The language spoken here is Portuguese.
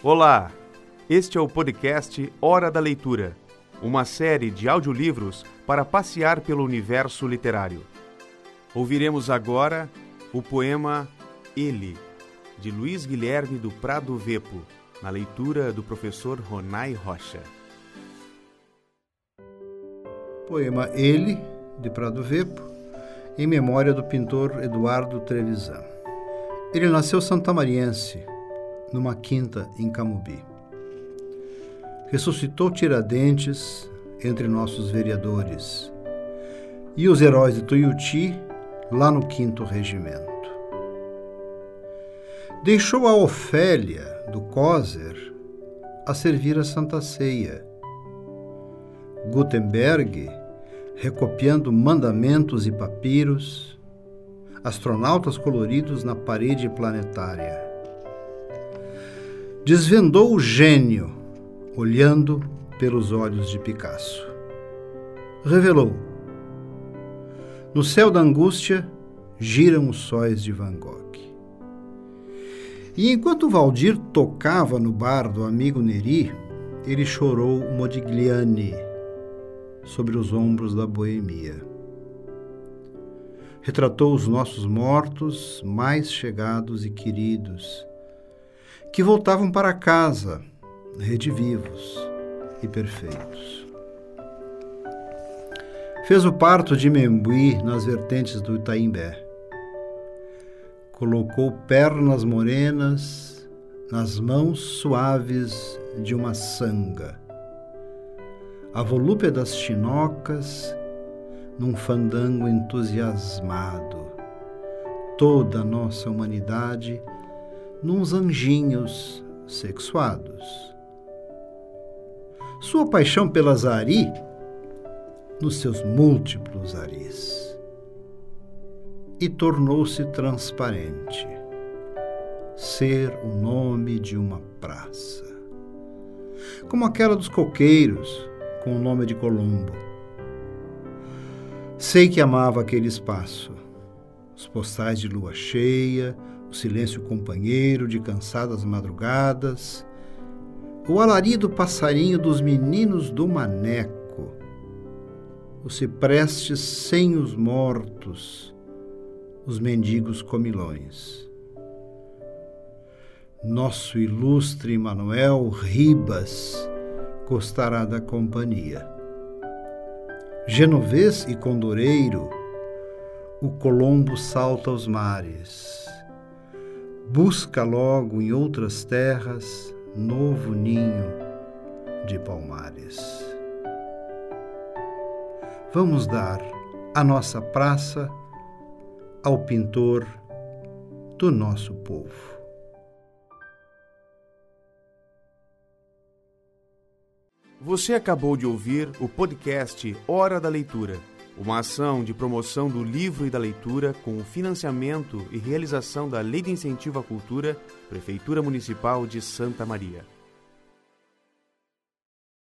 Olá, este é o podcast Hora da Leitura, uma série de audiolivros para passear pelo universo literário. Ouviremos agora o poema Ele, de Luiz Guilherme do Prado Vepo, na leitura do professor Ronai Rocha. Poema Ele, de Prado Vepo, em memória do pintor Eduardo Trevisan. Ele nasceu santamariense, numa quinta em Camubi. Ressuscitou Tiradentes entre nossos vereadores e os heróis de Tuiuti lá no quinto regimento. Deixou a Ofélia do Coser a servir a Santa Ceia. Gutenberg recopiando mandamentos e papiros, astronautas coloridos na parede planetária desvendou o gênio, olhando pelos olhos de Picasso. Revelou: No céu da angústia giram os sóis de Van Gogh. E enquanto Valdir tocava no bar do amigo Neri, ele chorou Modigliani sobre os ombros da boemia. Retratou os nossos mortos mais chegados e queridos que voltavam para casa, redivivos e perfeitos. Fez o parto de Membuí nas vertentes do Itaimbé. Colocou pernas morenas nas mãos suaves de uma sanga. A volúpia das chinocas num fandango entusiasmado. Toda a nossa humanidade nos anjinhos sexuados. Sua paixão pela Zari nos seus múltiplos aris. E tornou-se transparente, ser o nome de uma praça, como aquela dos coqueiros com o nome de Colombo. Sei que amava aquele espaço, os postais de lua cheia, o silêncio companheiro de cansadas madrugadas, o alarido passarinho dos meninos do maneco, os ciprestes sem os mortos, os mendigos comilões. Nosso ilustre Manuel Ribas gostará da companhia. Genovês e condoreiro, o Colombo salta aos mares busca logo em outras terras novo ninho de palmares. Vamos dar a nossa praça ao pintor do nosso povo. Você acabou de ouvir o podcast Hora da Leitura uma ação de promoção do livro e da leitura com o financiamento e realização da Lei de Incentivo à Cultura, Prefeitura Municipal de Santa Maria.